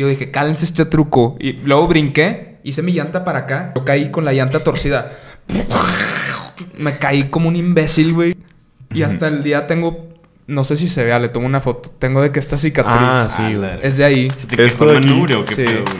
Y yo dije, cálense este truco. Y luego brinqué, hice mi llanta para acá. Yo caí con la llanta torcida. Me caí como un imbécil, güey. Y hasta el día tengo. No sé si se vea, le tomo una foto. Tengo de que esta cicatriz. Ah, sí, Ah, güey. la- Es de ahí. ¿Te Esto de aquí, manubrio o qué sí. pedo, güey?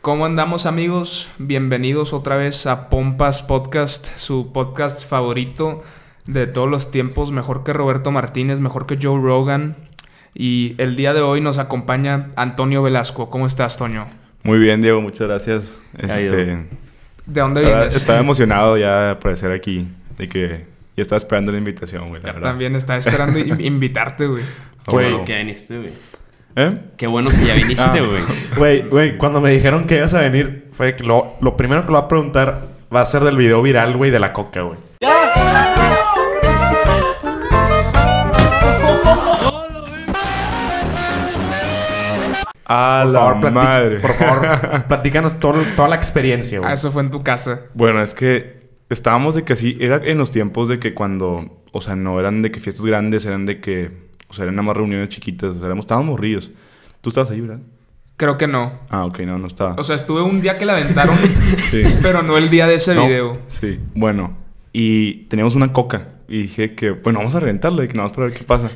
¿Cómo andamos amigos? Bienvenidos otra vez a Pompas Podcast, su podcast favorito de todos los tiempos, mejor que Roberto Martínez, mejor que Joe Rogan. Y el día de hoy nos acompaña Antonio Velasco. ¿Cómo estás, Toño? Muy bien, Diego, muchas gracias. Este, ¿De dónde vienes? estaba emocionado ya de aparecer aquí. De que ya estaba esperando la invitación, güey, la Ya verdad. También estaba esperando in- invitarte, güey. Ah, Qué bueno bueno. que ya viniste, güey. ¿Eh? Qué bueno que ya viniste, Ah. güey. Güey, güey, cuando me dijeron que ibas a venir, fue que lo, lo primero que lo va a preguntar va a ser del video viral, güey, de la coca, güey. A Por la favor, madre. por favor, platícanos todo- toda la experiencia, Ah, güey. eso fue en tu casa. Bueno, es que estábamos de que así, era en los tiempos de que cuando, o sea, no eran de que fiestas grandes, eran de que, o sea, eran nada más reuniones chiquitas, o sea, éramos, estábamos ríos. Tú estabas ahí, ¿verdad? Creo que no. Ah, ok, no, no estaba. O sea, estuve un día que la aventaron, sí. pero no el día de ese No, video. Sí, bueno. Y teníamos una coca. Y dije que, bueno, vamos a reventarla y que nada más para ver qué pasa.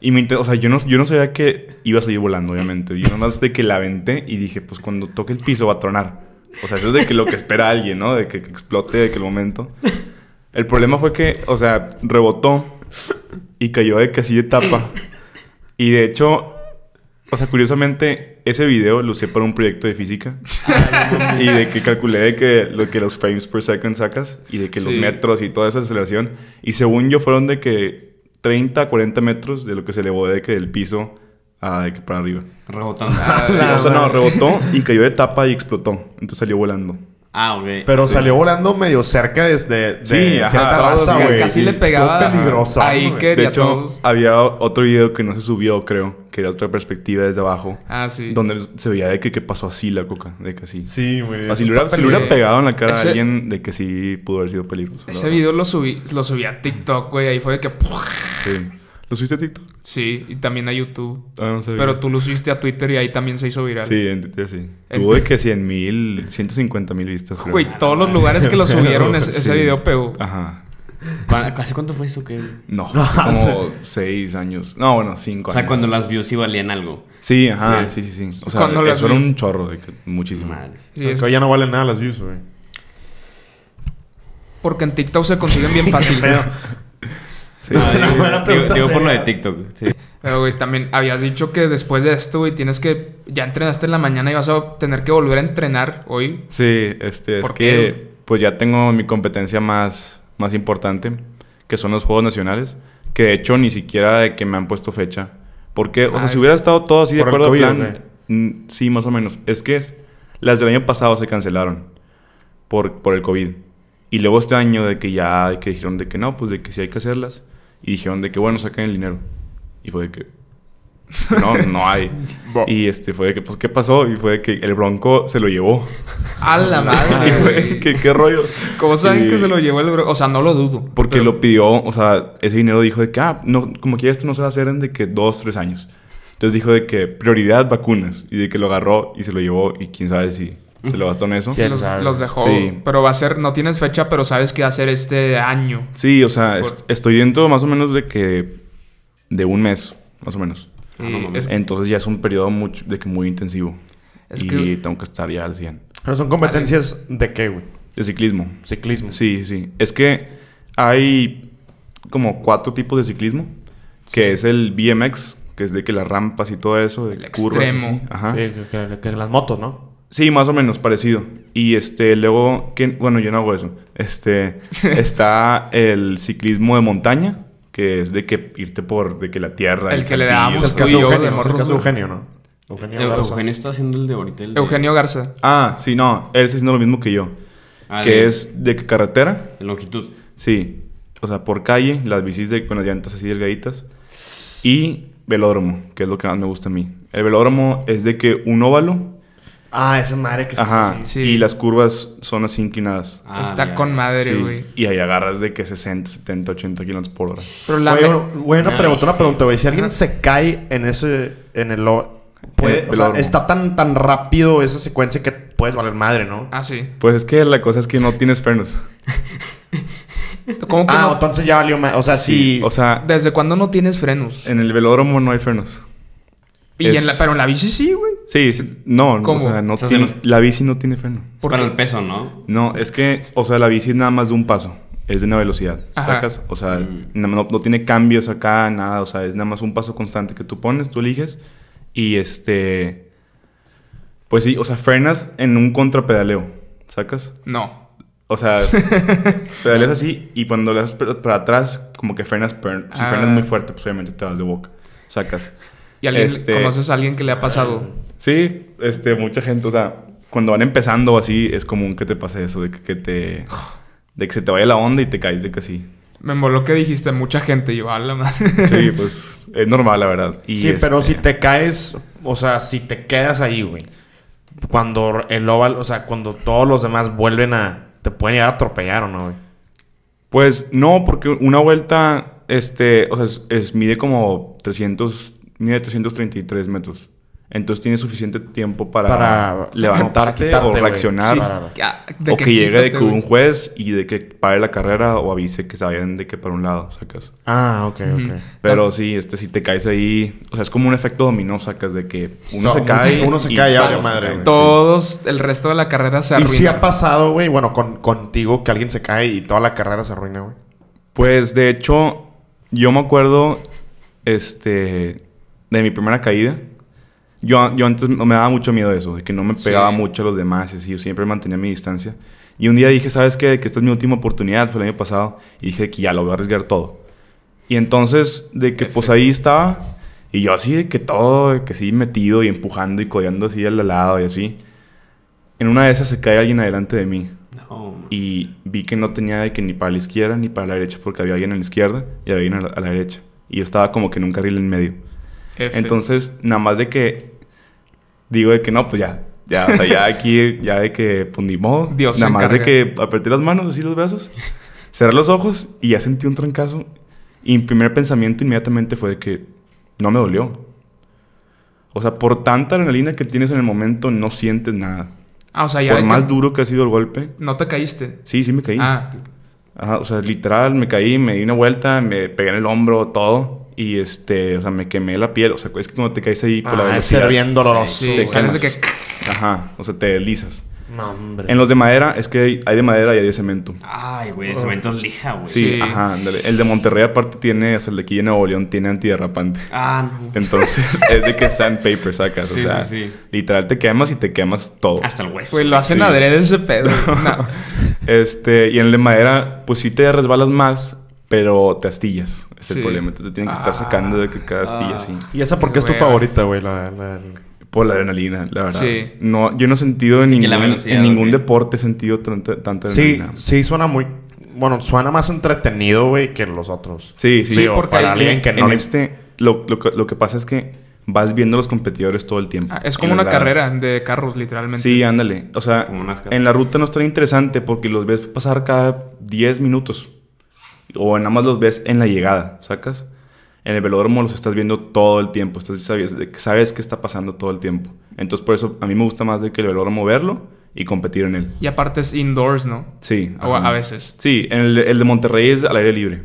Y me o sea, yo no, yo no sabía que iba a salir volando, obviamente. Yo nada más de que la aventé y dije, pues cuando toque el piso va a tronar. O sea, eso es de que lo que espera alguien, ¿no? De que, que explote, de que el momento. El problema fue que, o sea, rebotó y cayó de que así de tapa. Y de hecho, o sea, curiosamente, ese video lo usé para un proyecto de física. y de que calculé de que lo que los frames per second sacas y de que los Sí. metros y toda esa aceleración. Y según yo fueron de que 30, 40 metros de lo que se elevó de que del piso a de que para arriba. Rebotando. Sí, o sea, no, rebotó y cayó de tapa y explotó. Entonces salió volando. Ah, ok. Pero Sí. salió volando medio cerca desde de Sí, cierta raza, güey. Casi le estuvo pegaba peligroso. ahí güey. que- De hecho, todos. había otro video que no se subió, creo, que era otra perspectiva desde abajo. Ah, sí. Donde se veía de que, que pasó así la coca, de que así. Sí, güey. Así le hubiera, está si le hubiera peligroso. pegado en la cara Ese- a alguien de que sí pudo haber sido peligroso. Ese video lo subí, lo subí a TikTok, güey. Ahí fue de que... Sí. ¿Lo subiste a TikTok? Sí, y también a YouTube. Ah, no sabía. Pero tú lo subiste a Twitter y ahí también se hizo viral. Sí, en Twitter sí. En- Tuvo de que 100 mil, 150 mil vistas, creo. Güey, todos los lugares que lo subieron, ese, ese Sí. video pegó. Ajá. ¿Cuá- ¿Hace cuánto fue eso, qué? No, hace como 6 años. No, bueno, 5 O años. sea, cuando las views sí valían algo. Sí, ajá, sí, sí, sí. O sea, Cuando las eso era views- un chorro, de que muchísimo. Madre. Sí, es ya no valen nada las views, güey. porque en TikTok se consiguen bien fácil. Pero, Sí. Ah, digo, digo- digo por lo de. TikTok. Sí. Pero, güey, también habías dicho que después de esto, güey, tienes que... Ya entrenaste en la mañana y vas a tener que volver a entrenar hoy. Sí, este, es ¿Por que pues ya tengo mi competencia más, más importante, que son los Juegos Nacionales, que de hecho ni siquiera de que me han puesto fecha. Porque, o Ah, sea, si es- hubiera estado todo así de ¿Por el acuerdo al plan, sí, más o menos. Es que es, las del año pasado se cancelaron por, por el COVID. Y luego este año de que ya, de que dijeron de que no, pues de que sí hay que hacerlas. Y dijeron de que bueno, saquen el dinero. Y fue de que no, no hay. y este fue de que, pues, ¿qué pasó? Y fue de que el Bronco se lo llevó. ¡A la Y madre! fue, güey! ¿qué, qué rollo? ¿Cómo saben Y- que se lo llevó el bro? O sea, no lo dudo. Porque pero- lo pidió, o sea, ese dinero dijo de que, ah, no, como que esto no se va a hacer en de que dos, tres años. Entonces dijo de que prioridad vacunas. Y de que lo agarró y se lo llevó y quién sabe si se lo gastó en eso. ¿Quién los, los dejó. Sí. Pero va a ser... No tienes fecha, pero sabes que va a ser este año. Sí, o sea, Por- est- estoy dentro más o menos de que, de un mes, más o menos. Y Ah, no es, Entonces ya es un periodo mucho, de que muy intensivo. es y que... tengo que estar ya al 100. pero son competencias de qué, güey? De ciclismo. Ciclismo. Sí, sí. Es que hay como cuatro tipos de ciclismo. Que es el BMX, que es de que las rampas y todo eso, de El curvas. extremo. así. Ajá. Sí, que, que- que las motos, ¿no? Sí, más o menos, parecido. Y este, luego, ¿qué? bueno, yo no hago eso. Este, está el ciclismo de montaña, que es de que irte por, de que la tierra. El y que le el yo de Eugenio, el de ¿no? Eugenio, ¿no? Eugenio Eu- Garza. Eugenio está haciendo el de ahorita. El de- Eugenio Garza. Ah, sí, no, él está haciendo lo mismo que yo. Ah, que de- es de que carretera, de longitud. sí. O sea, por calle, las bicis de, con las llantas así delgaditas. Y velódromo, que es lo que más me gusta a mí. El velódromo es de que un óvalo Ah, esa madre que está Ajá. así. Sí. Y las curvas son así inclinadas. Ah, Está con madre, Sí. güey. Y ahí agarras de que 60, 70, 80 kilómetros por hora. Pero la Oye, me- güey, una Ay, pregunta, una sí. pregunta, güey. Si alguien Ajá. se cae en ese... En el... lo- puede- el o sea, está tan, tan rápido esa secuencia que puedes valer madre, ¿no? Ah, sí. Pues es que la cosa es que no tienes frenos. ¿Cómo que Ah, no? entonces ya valió más. O sea, sí. O sea, ¿Desde cuándo no tienes frenos? en el velódromo no hay frenos. Y en es- la- pero en la bici sí, güey. Sí, no, ¿Cómo? o sea, no O sea, tiene- se nos- la bici no tiene freno. ¿Por Para qué? el peso, ¿no? No, es que, o sea, la bici es nada más de un paso. Es de una velocidad, Ajá. ¿sacas? O sea, Mm. no, no- tiene cambios acá, nada. O sea, es nada más un paso constante que tú pones, tú eliges. Y este... Pues sí, o sea, frenas en un contrapedaleo, ¿sacas? No. O sea, pedaleas así y cuando le das para, para atrás, como que frenas, pero si Ah. frenas muy fuerte, pues obviamente te vas de boca, sacas. ¿Y alguien, Este- conoces a alguien que le ha pasado? Sí, este, mucha gente, o sea, cuando van empezando así, es común que te pase eso, de que, que te... De que se te vaya la onda y te caes de que sí. Me moló que dijiste mucha gente. Y la madre. Sí, pues es normal, la verdad. Y sí, pero este, si te caes, o sea, si te quedas ahí, güey. Cuando el oval, o sea, cuando todos los demás vuelven a. Te pueden llegar a atropellar o no, güey. Pues no, porque una vuelta, este, o sea, es, es- mide como 300, mide 333 metros. Entonces tienes suficiente tiempo para, Para- levantarte para quitarte, o reaccionar. Sí. De o que, llegue de que un juez y de que pare la carrera o avise que se vayan de que para un lado, sacas. Ah, ok, Ujú. ok. Pero sí, este, si te caes ahí, o sea, es como un efecto dominó, sacas de que uno No, se cae. uno se y cae, se madre, caen, güey. sí. Todos, el resto de la carrera se Y arruina. si ha pasado, güey, bueno, con, contigo que alguien se cae y toda la carrera se arruina, güey. Pues de hecho, yo me acuerdo, este, de mi primera caída. Yo, yo antes me daba mucho miedo de eso, de que no me pegaba Sí. mucho a los demás y así, yo siempre mantenía mi distancia. Y un día dije, ¿sabes qué? Que esta es mi última oportunidad, fue el año pasado, y dije que ya lo voy a arriesgar todo. Y entonces, de que pues ahí estaba, y yo así de que todo, de que sí metido y empujando y codeando así al lado y así. En una de esas se cae alguien adelante de mí. No. Y vi que no tenía de que ni para la izquierda ni para la derecha, porque había alguien a la izquierda y había alguien a la, a la derecha. Y yo estaba como que en un carril en medio. F. Entonces, nada más de que digo de que no, pues ya. Ya, o sea, ya aquí, ya de que, pues ni modo. Dios se Nada más de que apreté las manos, así los brazos, cerré los ojos y ya sentí un trancazo. Y mi primer pensamiento inmediatamente fue de que no me dolió. O sea, por tanta adrenalina que tienes en el momento, no sientes nada. Ah, o sea, ya Por más que duro que ha sido el golpe, no te caíste. sí, sí me caí. Ah, Ajá, o sea, literal, me caí, me di una vuelta, me pegué en el hombro, todo. Y este, o sea, me quemé la piel. O sea, es que cuando te caes ahí por la Ah, es velocidad. ser bien doloroso. sí, te o sea, quemas. es de que... Ajá, o sea, te deslizas. No, hombre. En los de madera, es que hay- de madera y hay de cemento. Ay, güey, el cemento es lija, güey. Sí, Sí. ajá, ándale. El de Monterrey, aparte, tiene, o sea, el de aquí de Nuevo León tiene antiderrapante. Ah, no. Entonces, es de que sandpaper sacas. o Sí, sea, sí, sí. literal te quemas y te quemas todo. Hasta el hueso. Pues lo hacen Sí. adrede ese pedo. No. Este, y en el de madera, pues sí te resbalas más, pero te astillas. Es Sí. el problema. Entonces te tienen que Ah. estar sacando de que cada astilla Ah. así. ¿Y esa por qué es tu favorita, güey? La, la- Por la adrenalina, la verdad. Sí. No, yo no he sentido en ningún, en ningún deporte he sentido tanta, tanta Sí, adrenalina. sí, suena muy... Bueno, suena más entretenido, güey, que los otros. Sí, sí. Sí, porque para es alguien que en no... le- este, lo, lo que- lo que pasa es que vas viendo a los competidores todo el tiempo. Ah, es En como una carrera de carros, literalmente. Sí, ándale. O sea, en la ruta no es tan interesante porque los ves pasar cada 10 minutos. O nada más los ves en la llegada, ¿sacas? En el velódromo los estás viendo todo el tiempo. Estás, sabes, sabes qué está pasando todo el tiempo. Entonces, por eso a mí me gusta más de que el velódromo verlo y competir en él. Y aparte es indoors, ¿no? Sí. O a veces. Sí, en el, el de Monterrey es al aire libre.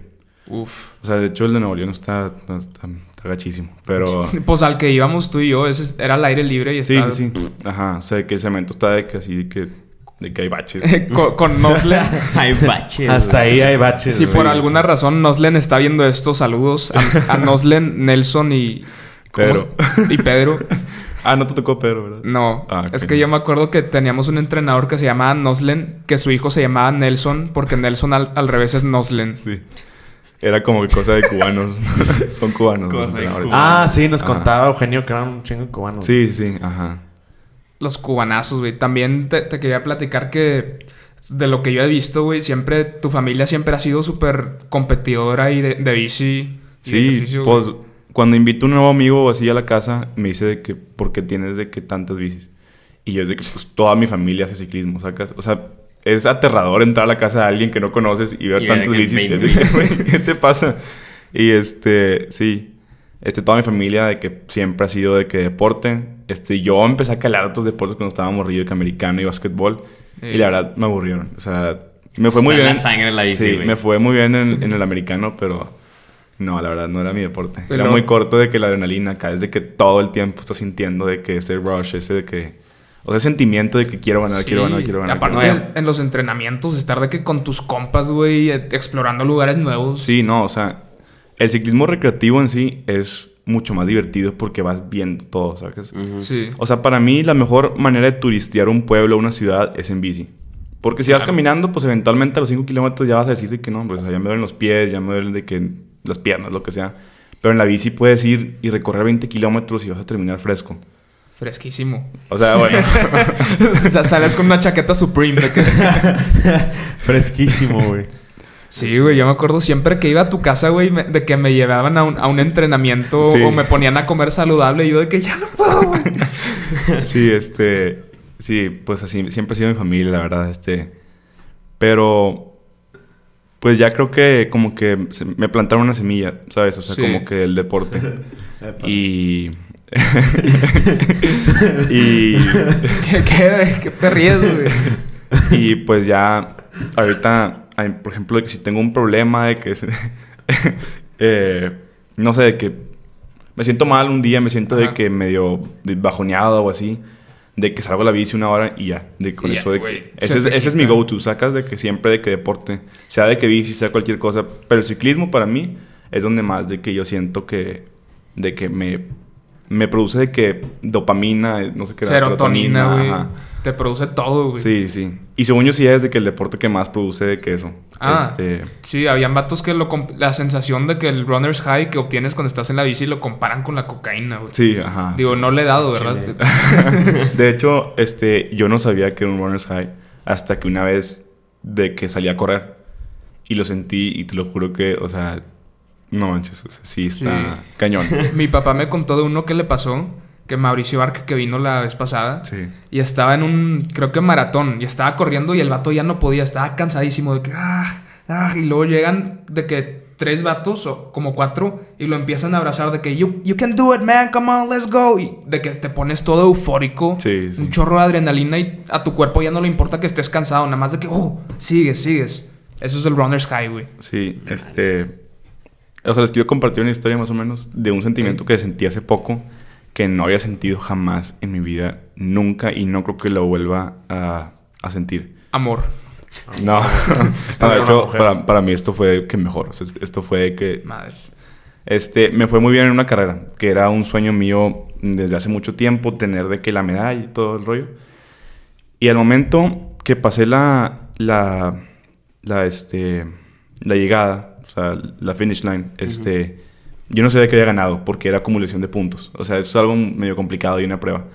Uf. O sea, de hecho el de Nuevo León está, está, está- está gachísimo. Pero... Pues al que íbamos tú y yo, ese era al aire libre y Sí, estaba... sí, sí. Ajá. O sea, que el cemento está de que así, que, de que hay baches. con, con Noslen. Hay baches. Hasta ahí hay baches. Si por alguna razón Noslen está viendo esto, saludos a, a Noslen, Nelson y... ¿cómo Pedro. se- Y Pedro. ah, no te tocó Pedro, ¿verdad? No, Ah, es que yo me acuerdo que teníamos un entrenador que se llamaba Noslen, que su hijo se llamaba Nelson, porque Nelson al, al revés es Noslen. Sí. Era como que cosa de cubanos. Son cubanos. los entrenadores. Ah, sí, nos Ajá. contaba Eugenio que era un chingo de cubanos. Sí, sí, ajá. Los cubanazos, güey. También te, te quería platicar que de lo que yo he visto, güey, siempre tu familia siempre ha sido súper competidora y de, de bici. de Sí, güey. pues cuando invito a un nuevo amigo así a la casa, me dice de que, ¿por qué tienes de que tantas bicis? Y yo es de que pues, toda mi familia hace ciclismo, ¿sacas? O sea, es aterrador entrar a la casa de alguien que no conoces y ver Y tantas bicis. 20 Es de que, ¿Qué te pasa? Y este, sí. Este, toda mi familia de que siempre ha sido de que deporte. Este, yo empecé a calar otros deportes cuando estaba morrido, que americano y básquetbol. Eh. Y la verdad me aburrieron. O sea, me fue muy Está en bien. la sangre la bici, sí, me fue muy bien en, en el americano, pero no, la verdad no era mi deporte. Pero- Era muy corto de que la adrenalina acá es de que todo el tiempo estás sintiendo de que ese rush, ese de que. O sea, sentimiento de que quiero ganar, quiero ganar, quiero ganar. Aparte, quiero ganar. en los entrenamientos, estar de que con tus compas, güey, eh, explorando lugares nuevos. Sí, no, o sea, el ciclismo recreativo en sí es mucho más divertido porque vas viendo todo, ¿sabes? Sí. O sea, para mí la mejor manera de turistear un pueblo o una ciudad es en bici. Porque si vas caminando, pues eventualmente a los 5 kilómetros ya vas a decir de que no, pues ya me duelen los pies, ya me duelen de que las piernas, lo que sea. Pero en la bici puedes ir y recorrer 20 kilómetros y vas a terminar fresco. Fresquísimo. O sea, bueno, o sea, sales con una chaqueta Supreme. que- Fresquísimo, güey. Sí, güey, yo me acuerdo siempre que iba a tu casa, güey, me- de que me llevaban a un, a un entrenamiento Sí. o me ponían a comer saludable y yo de que ya no puedo, güey. sí, este, sí, pues así, siempre ha sido mi familia, la verdad, este. Pero, pues ya creo que como que se- me plantaron una semilla, ¿sabes? O sea, Sí. como que el deporte. y... y... ¿Qué, qué, qué te ríes, güey? Y pues ya, ahorita, por ejemplo, de que si tengo un problema de que, eh, no sé, de que me siento mal un día, me siento de Ajá. que medio bajoneado o así, de que salgo a la bici una hora y ya, de con Y ya, eso de güey, que... se Ese es, ese es mi go-to, sacas de que siempre de que deporte, sea de que bici, sea cualquier cosa, pero el ciclismo para mí es donde más de que yo siento que, de que me, me produce de que dopamina, no sé qué, Serotonina, ajá. Te produce todo, güey. Sí, sí. Y según yo sí es de que el deporte que más produce de que eso. Ah. Este, Sí, habían vatos que lo comp- la sensación de que el runner's high que obtienes cuando estás en la bici lo comparan con la cocaína, güey. sí, ajá. Digo, no le he dado, ¿verdad? De hecho, este, yo no sabía que era un runner's high hasta que una vez de que salí a correr y lo sentí y te lo juro que, o sea, no manches, o sea, sí está Sí. cañón. Mi papá me contó de uno que le pasó, que Mauricio Arque, que vino la vez pasada, Sí. y estaba en un, creo que maratón, y estaba corriendo y el vato ya no podía, estaba cansadísimo de que, ah, ah, y luego llegan de que tres vatos o como cuatro y lo empiezan a abrazar de que, you, you can do it, man, come on, let's go, y de que te pones todo eufórico, Sí, sí. un chorro de adrenalina y a tu cuerpo ya no le importa que estés cansado, nada más de que, oh, sigues, sigues. Eso es el runner's high, güey. Sí, este... O sea, les quiero compartir una historia más o menos de un sentimiento que sentí hace poco que no había sentido jamás en mi vida, nunca, y no creo que lo vuelva a, a sentir. Amor. No, de hecho, para, para mí esto fue que mejor. O sea, esto fue de que Madres. este, me fue muy bien en una carrera, que era un sueño mío desde hace mucho tiempo, tener de que la medalla y todo el rollo. Y al momento que pasé la, la, la, este, la llegada, o sea, la finish line, este, yo no sabía que había ganado porque era acumulación de puntos. O sea, es algo medio complicado y una prueba.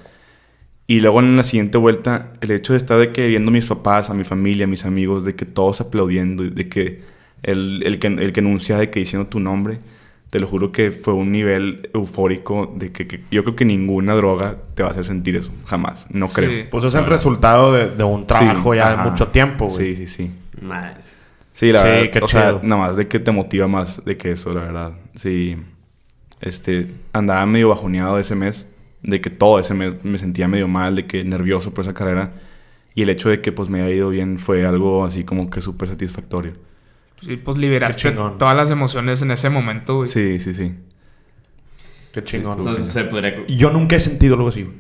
Y luego en la siguiente vuelta, el hecho de estar de que viendo a mis papás, a mi familia, a mis amigos, de que todos aplaudiendo, y de que el, el que el que anuncia de que diciendo tu nombre, te lo juro que fue un nivel eufórico de que, que yo creo que ninguna droga te va a hacer sentir eso, jamás, no Sí. creo. Pues es el resultado de, de un trabajo Sí, ya ajá. de mucho tiempo, güey. Sí, sí, sí. Madre. Sí, la Sí, verdad. qué o sea, chido. nada más de que te motiva más de que eso, la verdad. Sí. Este, andaba medio bajoneado ese mes. De que todo ese mes me sentía medio mal, de que nervioso por esa carrera. Y el hecho de que pues me haya ido bien fue algo así como que súper satisfactorio. Sí, pues liberaste todas las emociones en ese momento, güey. Sí, sí, sí. Qué chingón. Entonces se podría... Y Yo nunca he sentido algo así, güey.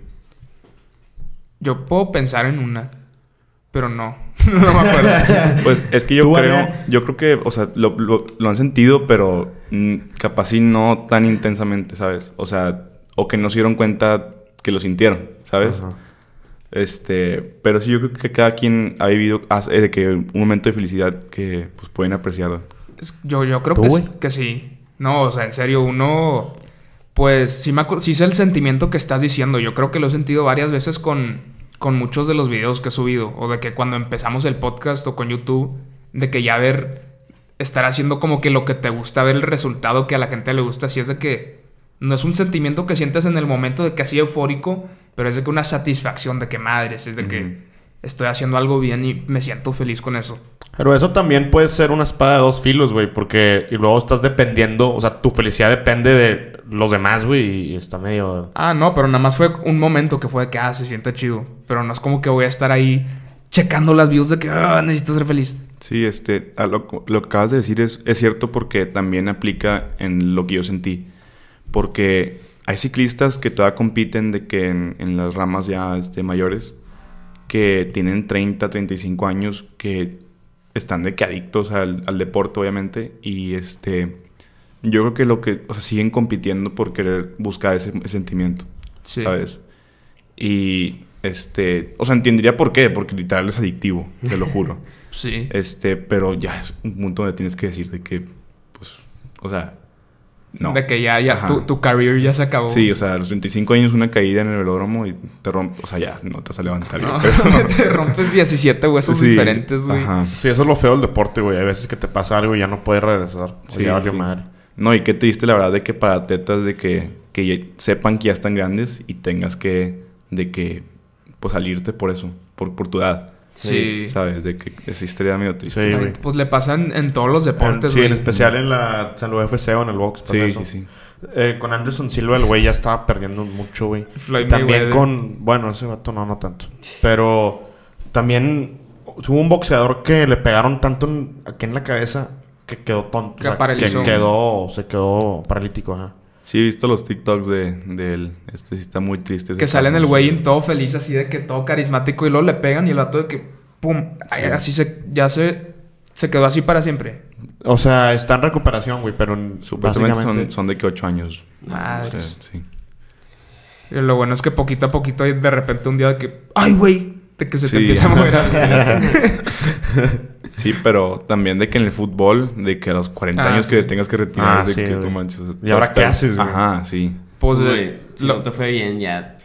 Yo puedo pensar en una, pero no. no me acuerdo. Pues es que yo ¿Tú, creo, Adrián? yo creo que, o sea, lo, lo- lo han sentido, pero mm, capaz sí no tan intensamente, ¿sabes? O sea, o que no se dieron cuenta que lo sintieron, ¿sabes? Ajá. Este, pero sí, yo creo que cada quien ha vivido has- eh, de que un momento de felicidad que pues pueden apreciarlo. Es- yo, yo creo ¿Tú, que, sí. No, o sea, en serio, uno. Pues sí, me sí sé el sentimiento que estás diciendo. Yo creo que lo he sentido varias veces con, con muchos de los videos que he subido. O de que cuando empezamos el podcast o con YouTube, de que ya ver. Estar haciendo como que lo que te gusta, ver el resultado que a la gente le gusta. Si es de que. No es un sentimiento que sientes en el momento de que así eufórico, pero es de que una satisfacción de que madres, es de que. Estoy haciendo algo bien y me siento feliz con eso. Pero eso también puede ser una espada de dos filos, güey. Porque y luego estás dependiendo, o sea, tu felicidad depende de los demás, güey. Y está medio. Ah, no, pero nada más fue un momento que fue de que, ah, se siente chido. Pero no es como que voy a estar ahí checando las views de que, ah, necesito ser feliz. Sí, este, a lo, lo que acabas de decir es, es cierto porque también aplica en lo que yo sentí. Porque hay ciclistas que todavía compiten de que en, en las ramas ya este, mayores, que tienen 30, 35 años, que están de que adictos al, al deporte, obviamente. Y este, yo creo que lo que, o sea, siguen compitiendo por querer buscar ese, ese sentimiento, Sí. ¿sabes? Y este, o sea, entendería por qué, porque literal es adictivo, te lo juro. Sí. Este, pero ya es un punto donde tienes que decir de que, pues, o sea, no. De que ya, ya, tu, tu career ya se acabó. Sí, o sea, a los 25 años una caída en el velódromo y te rompes, o sea, ya no te vas a levantar. No, te rompes 17 huesos Sí, diferentes, güey. Ajá. Sí, eso es lo feo del deporte, güey. Hay veces que te pasa algo y ya no puedes regresar. Sí, ya valió sí. madre. No, y qué triste la verdad de que para atletas de que, que ya sepan que ya están grandes y tengas que, de que, pues salirte por eso, por, por tu edad, Sí. ¿sabes? De que esa historia medio triste. Sí. Pues le pasa en, en todos los deportes, sí, güey. en especial en la, en la UFC o en el box. pasa Sí, eso. sí, sí. Eh, con Anderson Silva, el güey ya estaba perdiendo mucho, güey. Floyd También Mayweather. con. Bueno, ese vato no, no tanto. Pero también hubo un boxeador que le pegaron tanto en- aquí en la cabeza que quedó tonto. Que O sea, paralizó. quedó, se quedó paralítico, ajá. Sí, he visto los TikToks de, de él. Este sí está muy triste. Que sale en caso, el güey en todo feliz, así de que todo carismático, y luego le pegan y el vato de que, pum, Sí. así se, ya se, se quedó así para siempre. O sea, está en recuperación, güey, pero en- Supuestamente son, básicamente- son de que 8 años. O sea, sí. Y lo bueno es que poquito a poquito, de repente un día de que, ay, güey, de que se te empieza a mover algo. Sí, pero también de que en el fútbol, de que a los 40 Ah, años sí. que te tengas que retirar, Ah, es de sí, que no manches. ¿Y ahora tú qué haces, güey? Ajá, sí. Pues, Pues, eh, güey, si lo- no te fue bien, ya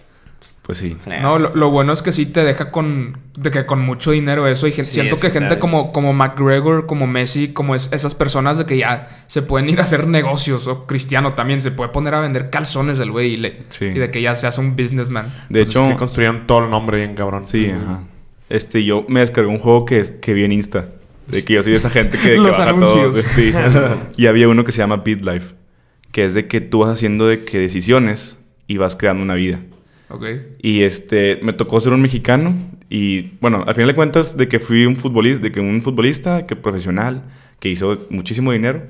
Pues sí. fregas. No, lo, lo bueno es que sí te deja con... De que con mucho dinero eso. Y Sí, siento es que gente como, como McGregor, como Messi, como es- esas personas de que ya se pueden ir a hacer negocios. O Cristiano también. Se puede poner a vender calzones el güey. Y, le- Sí. y de que ya se hace un businessman. De Pues es hecho, que construyeron todo el nombre bien cabrón. sí, ajá. Este, yo me descargué un juego que, es- que vi en Insta. De que yo soy de esa gente que, que Los baja anuncios. todo. Sí. y había uno que se llama BitLife. Que es de que tú vas haciendo de que decisiones y vas creando una vida. Ok. Y este, me tocó ser un mexicano. Y bueno, al final de cuentas, de que fui un futbolista, de que un futbolista que profesional, que hizo muchísimo dinero.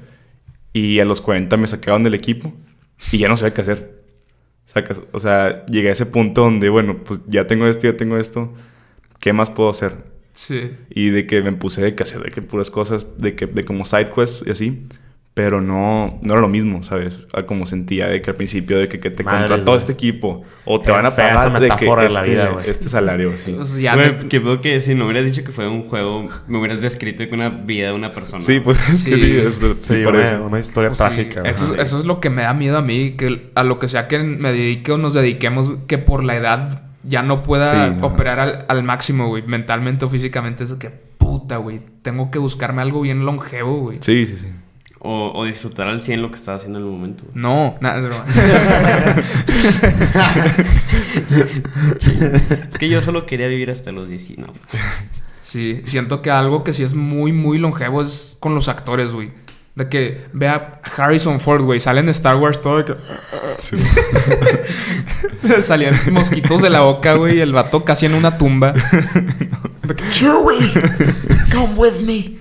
Y a los 40 me sacaban del equipo y ya no sabía qué hacer. Sacas, o sea, llegué a ese punto donde, bueno, pues ya tengo esto, ya tengo esto. ¿Qué más puedo hacer? Sí. Y de que me puse de que hacer de que puras cosas, de que de como side quests y así. Pero no, no era lo mismo, ¿sabes? A como sentía de que al principio de que, que te contrató este equipo. O te van a pagar de que metáfora de la este, vida, güey. este salario, sí. Ya Güey, no- que veo que si no hubieras dicho que fue un juego, me hubieras descrito con una vida de una persona. Sí, pues es que Sí. sí, es, sí, Sí, parece. una, una historia Pues sí, trágica. eso, es, eso es lo que me da miedo a mí, que a lo que sea que me dedique o nos dediquemos, que por la edad ya no pueda Sí, operar al, al máximo, güey, mentalmente o físicamente. Eso que puta, güey. Tengo que buscarme algo bien longevo, güey. Sí, sí, sí. O, o disfrutar al 100 lo que estás haciendo en el momento. No, nada, es broma. Es que yo solo quería vivir hasta los 19. Sí, siento que algo que sí es muy, muy longevo es con los actores, güey. De que vea Harrison Ford, güey, sale en Star Wars todo de que... Sí. Salían mosquitos de la boca, güey, y el vato casi en una tumba. De que, Chewie, come with me.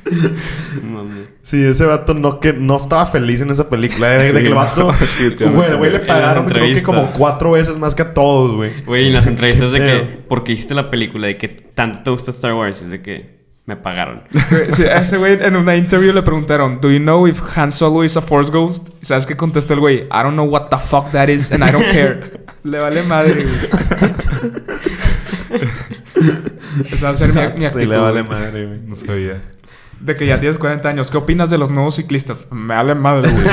Mami. Sí, ese vato no, que, no estaba feliz en esa película. De, de Sí, que el vato... Güey, güey, le pagaron creo que como cuatro veces más que a todos, güey. Güey, en las entrevistas de que... Pero- Porque hiciste la película de que tanto te gusta Star Wars. Es de que me pagaron. Sí, a ese güey en una interview le preguntaron, ¿Do you know if Han Solo is a Force Ghost? ¿Y sabes qué contestó el güey? I don't know what the fuck that is and I don't care. le vale madre, güey. Esa va a ser mi, mi Sí, actitud. le vale madre, güey. No sabía. De que ya tienes 40 años. ¿Qué opinas de los nuevos ciclistas? Me vale madre, güey.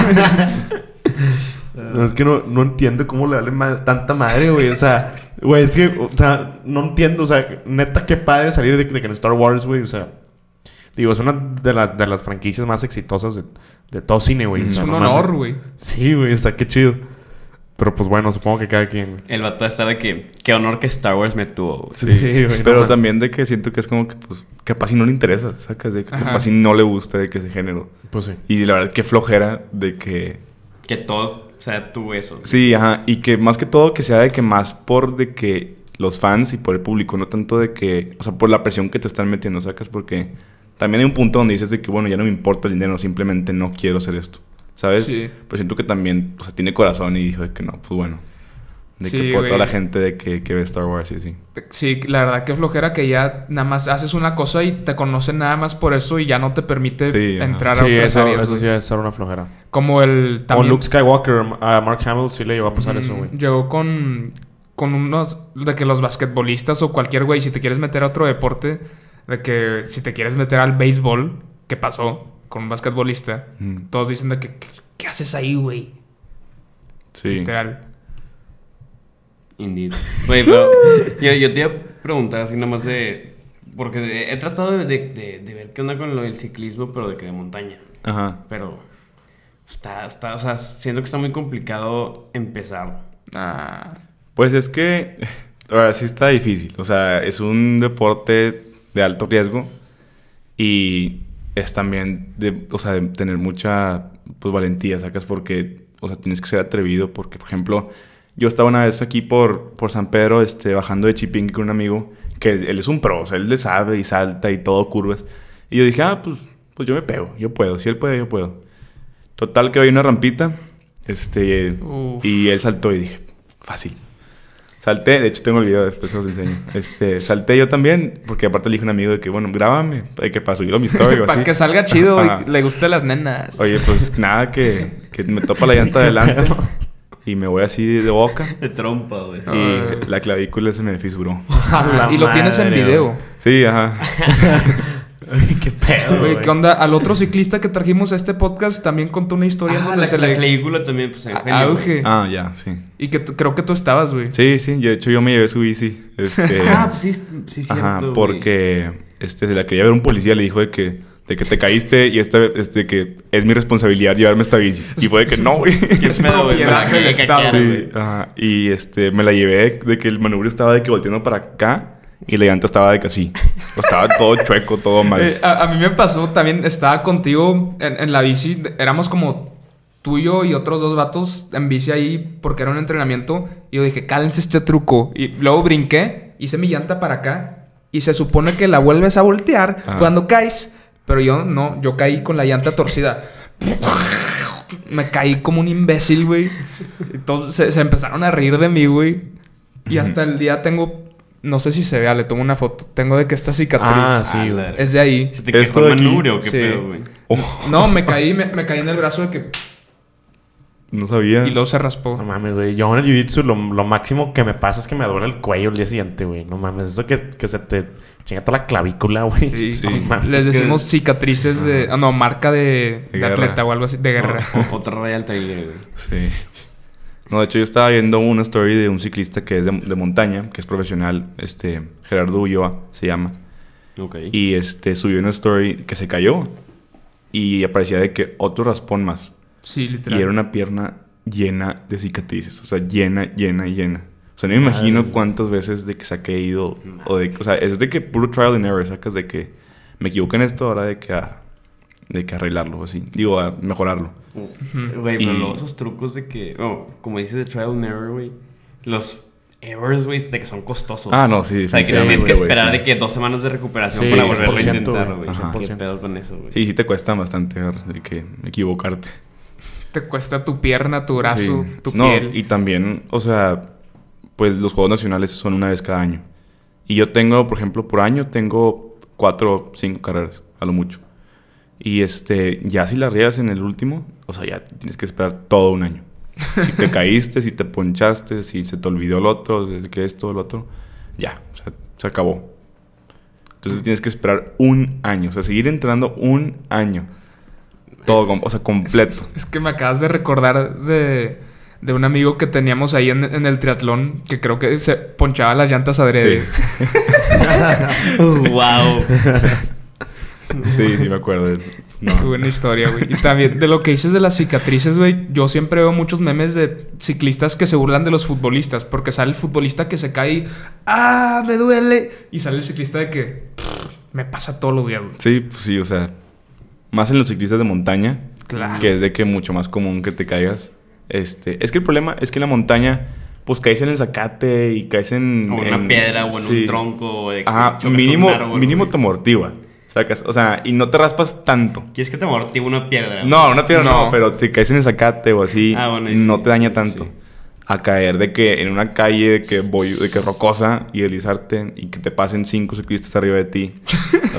No, es que no, no entiendo cómo le vale ma- tanta madre, güey. O sea, güey, es que, o sea, no entiendo. O sea, neta, qué padre salir de, de que en Star Wars, güey. O sea, digo, es una de, la- de las franquicias más exitosas de, de todo cine, güey. Es un no honor, güey. Sí, güey, o sea, qué chido. Pero pues bueno, supongo que cada quien. El vato está de que... Qué honor que Star Wars me tuvo, güey. Sí, Sí, güey, pero también de que siento que es como que, pues, capaz si no le interesa, sacas de que Ajá. capaz si no le gusta de que ese género. Pues sí. Y la verdad, que flojera de que. Que todo sea tú eso. güey. Sí, ajá. Y que más que todo que sea de que más por de que los fans y por el público, no tanto de que. O sea, por la presión que te están metiendo, sacas, porque también hay un punto donde dices de que, bueno, ya no me importa el dinero, simplemente no quiero hacer esto. ¿Sabes? Sí. Pero siento que también, o sea, tiene corazón y dijo de que no, pues bueno. De Sí, que por toda la gente de que, que ve Star Wars y así. Sí, la verdad que flojera que ya nada más haces una cosa y te conocen nada más por eso y ya no te permite Sí, entrar a Sí, otras eso, áreas. eso sí ser una flojera. Como el O también Luke Skywalker, a Mark Hamill sí le llegó a pasar eso, Mm, güey. Llegó con, con unos de que los basquetbolistas o cualquier güey, si te quieres meter a otro deporte, de que si te quieres meter al béisbol, ¿qué pasó con un basquetbolista? Mm, Todos dicen de que, ¿qué, qué haces ahí, güey? Sí. Literal. Indeed. Güey, pero yo, yo te iba a preguntar así nada más de... Porque he tratado de, de- de- de ver qué onda con lo del ciclismo, pero de que de montaña. Ajá. Pero está, está, o sea, siento que está muy complicado empezar. Ah, Pues es que. Ahora sí está difícil. O sea, es un deporte de alto riesgo. Y es también de, o sea, de tener mucha pues, valentía, sacas, porque, o sea, tienes que ser atrevido. Porque, por ejemplo, yo estaba una vez aquí por, por San Pedro, este, bajando de Chipinque con un amigo, que él es un pro, o sea, él le sabe y salta y todo curvas. Y yo dije, ah, pues, pues yo me pego, yo puedo. Si él puede, yo puedo. Total, que había una rampita, este, Uf. y él saltó y dije, fácil. Salté, de hecho tengo el video, después se los enseño. Este, salté yo también, porque aparte le dije a un amigo de que, bueno, grábame, de que para subirlo a mi o así. Para que salga chido y le gusten las nenas. Oye, pues nada, que, que me topa la llanta adelante y me voy así de boca De trompa, güey. Ah. y la clavícula se me fisuró. A y lo tienes en video. Sí, ajá. Ay, qué pedo, Güey. ¿qué onda? Al otro ciclista que trajimos a este podcast también contó una historia Ah, donde la, se la le clavícula también, pues, en a- auge. Ah, ya, sí. Y que creo que tú estabas, güey. Sí, sí, de hecho yo me llevé su bici. Este, Ah, pues sí, sí, cierto, Ajá, porque este, se la quería ver un policía, le dijo de que, de que te caíste y este, este, que es mi responsabilidad llevarme esta bici. Y fue de que no, güey. ¿Qué pedo, güey? propiedad que- que- Sí. Y este, me la llevé de que el manubrio estaba de que volteando para acá y la llanta estaba de que así. Estaba todo chueco, todo mal. Eh, a, a mí me pasó también, estaba contigo en, en la bici, éramos como tú y otros dos vatos en bici ahí porque era un entrenamiento. Y yo dije, cálense este truco. Y luego brinqué, hice mi llanta para acá y se supone que la vuelves a voltear Ajá. cuando caes. Pero yo no, yo caí con la llanta torcida. Me caí como un imbécil, güey. Todos se, se empezaron a reír de mí, güey. Y hasta el día tengo, no sé si se vea, le tomo una foto. Tengo de que esta cicatriz Ah, Ah, sí, la güey. es de ahí. ¿Se te Esto quejó de manubrio o qué sí. pedo, güey? Oh, No, me caí, me, me caí en el brazo de que... no sabía. Y luego se raspó. No mames, güey. Yo en el jiu-jitsu lo, lo máximo que me pasa es que me duele el cuello el día siguiente, güey. No mames. Eso que, que se te chinga toda la clavícula, güey. Sí, Sí. No mames. Les que- decimos cicatrices de... ah, no, marca de, De atleta o algo así. De guerra. O- otra raya al tigre, güey. Sí. No, de hecho yo estaba viendo una story de un ciclista que es de, de montaña, que es profesional, este, Gerardo Ulloa se llama. Ok. Y este subió una story que se cayó y aparecía de que otro raspón más. Sí, Y literal. era una pierna llena de cicatrices, o sea, llena, llena, llena. O sea, no me imagino cuántas veces de que se ha caído o de, o sea, es de que puro trial and error, sacas de que me equivoqué en esto, ahora de que a, de que arreglarlo, así, digo, a mejorarlo. Güey, pero Y- luego esos trucos de que, oh, como dices de trial and error, güey, los errors, güey, de que son costosos. Ah, no, sí, O sea, que tienes que esperar sí. de que dos semanas de recuperación Sí, para volverlo a 100%, intentar, güey. ¿Qué pedo con eso, güey? Sí, sí te cuesta bastante de que equivocarte. Te cuesta tu pierna, tu brazo, Sí. tu no, piel. y también, o sea, pues los Juegos Nacionales son una vez cada año. Y yo tengo, por ejemplo, por año tengo cuatro o cinco carreras, a lo mucho. Y este, ya si la riegas en el último, o sea, ya tienes que esperar todo un año. Si te caíste, si te ponchaste, si se te olvidó el otro, de que esto, el otro, ya, o sea, se acabó. Entonces tienes que esperar un año, o sea, seguir entrenando un año. Todo, o sea, completo. Es que me acabas de recordar de, de un amigo que teníamos ahí en, en el triatlón que creo que se ponchaba las llantas adrede. Sí. wow. Sí, sí, me acuerdo. No. Qué buena historia, güey. Y también de lo que dices de las cicatrices, güey. Yo siempre veo muchos memes de ciclistas que se burlan de los futbolistas. Porque sale el futbolista que se cae y... ¡Ah! ¡Me duele! Y sale el ciclista de que... "Pff, Me pasa todos los días, güey. Sí, pues sí, o sea, más en los ciclistas de montaña, Claro. que es de que mucho más común que te caigas. Este, es que el problema es que en la montaña, pues caes en el zacate y caes en. O en una en- piedra o en sí. un tronco. O de que Ajá, mínimo, un árbol, mínimo te amortigua. Sacas, o sea, y no te raspas tanto. ¿Quieres que te amortigue una piedra? No, una piedra no, No. pero si caes en el zacate o así, Ah, bueno, no sí, te daña tanto. sí. A caer de que en una calle de que voy, de que rocosa y deslizarte y que te pasen cinco ciclistas arriba de ti.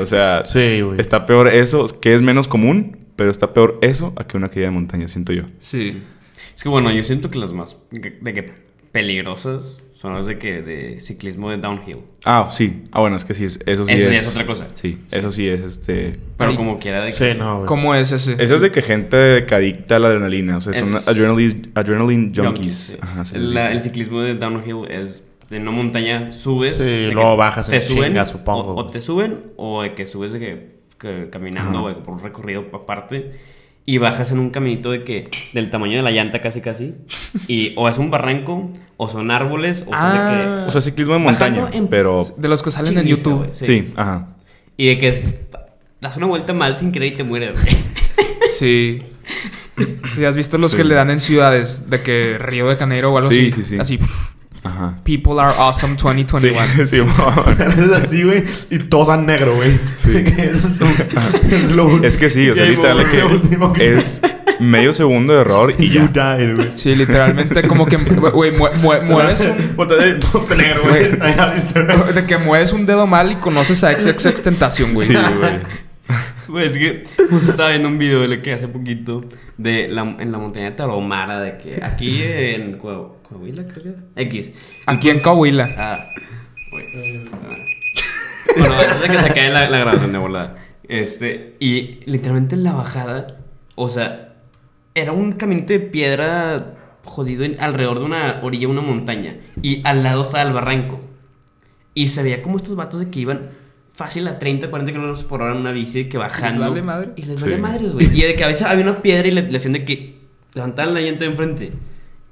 O sea, Sí, está peor eso, que es menos común, pero está peor eso a que una caída de montaña, siento yo. Sí. Es que bueno, yo siento que las más de que peligrosas son las de que de ciclismo de downhill. Ah, sí. Ah, bueno, es que sí, es, eso sí Eso es. es otra cosa. Sí, eso sí es este. Pero como quiera de que Sí, no, güey. ¿Cómo es ese? Eso es de que gente que adicta a la adrenalina. O sea, son Es- adrenaline, adrenaline junkies. junkies, sí. Ajá, La- el ciclismo de downhill es en una montaña subes. Sí, de que luego bajas te en suben, chinga, supongo. O, o te suben o de que subes de que, que caminando Ajá. o por un recorrido aparte y bajas en un caminito de que del tamaño de la llanta casi casi y o es un barranco o son árboles o son de Ah. O sea, ciclismo de montaña. en- Pero. De los que salen en YouTube. Sí. ajá. Y de que es- das una vuelta mal sin querer y te mueres. güey. Sí. Sí, has visto los Sí. que le dan en ciudades de que Río de Janeiro o algo Sí, así. sí, sí. Así. pff, Ajá. People are awesome Sí, 2021. sí, mo- es así, güey. Y todos a negro, güey. Sí. Eso es, lo, es lo. Es que sí, o sea, literal último que es medio segundo de error y You ya. died, güey. Sí, literalmente como que, güey, mue- mue- mueves un... Ponte negro, güey. De que mueves un dedo mal y conoces a XX Tentación, güey. Sí, güey. Güey, es que justo estaba viendo un video de que hace poquito de la, en la montaña de Tarahumara, de que aquí en Coahu- Coahuila, creo que es. X. Aquí en Coahuila. Ah, güey. Bueno, antes de que se cae la, la grabación de volada. Este, y literalmente en la bajada, o sea, era un caminito de piedra jodido en- alrededor de una orilla de una montaña. Y al lado estaba el barranco. Y se veía como estos vatos de que iban fácil a 30, 40 kilómetros por hora en una bici, que bajando. vale madre? Y les Sí. vale madres, güey. Y de que a veces había una piedra y le, le hacían de que levantaban la llanta de enfrente.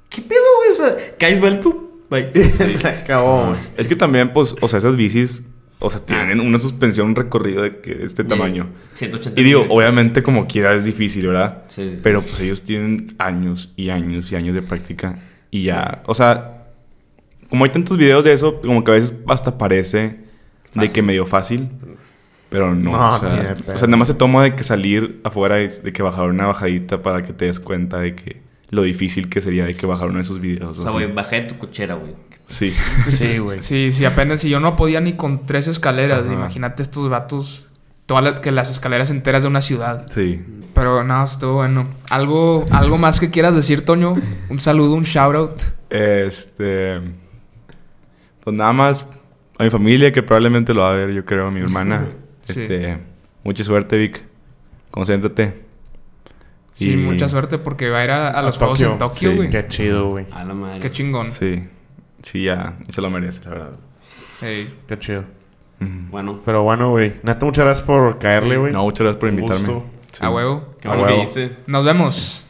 ¿Qué pedo, güey? O sea, caes mal, pum, bye. Se acabó, güey. Es que también, pues, o sea, esas bicis, o sea, tienen una suspensión, un recorrido de, que, de este tamaño. 180 Y digo, obviamente como quiera es difícil, ¿verdad? Sí, sí, sí. Pero pues ellos tienen años y años y años de práctica. Y ya, o sea, como hay tantos videos de eso, como que a veces hasta parece de que medio fácil. Pero no, No, o, sea, o sea, nada más se toma de que salir afuera y de que bajar una bajadita para que te des cuenta de que lo difícil que sería de que bajar uno de esos videos. O o sea, güey, bajé de tu cochera, güey. Sí. Sí, güey. Sí, sí, apenas si yo no podía ni con tres escaleras. Ajá. Imagínate estos vatos. Todas las, que las escaleras enteras de una ciudad. Sí. Pero no, estuvo bueno. ¿Algo, algo más que quieras decir, Toño? Un saludo, un shout out. Este. Pues nada más a mi familia, que probablemente lo va a ver, yo creo, a mi hermana. Sí. Este. Mucha suerte, Vic. Concéntrate. Sí, Y- mucha suerte porque va a ir a, a los A juegos Tokio. en Tokio, Sí. güey. Qué chido, güey. A la madre. Qué chingón. Sí. Sí, ya. Se lo merece, la verdad. Ey. Qué chido. Bueno, Pero bueno, güey. Neta, muchas gracias por caerle, Sí. güey. No, muchas gracias por Un invitarme. gusto. Sí. A huevo. qué bueno que hice. Nos vemos.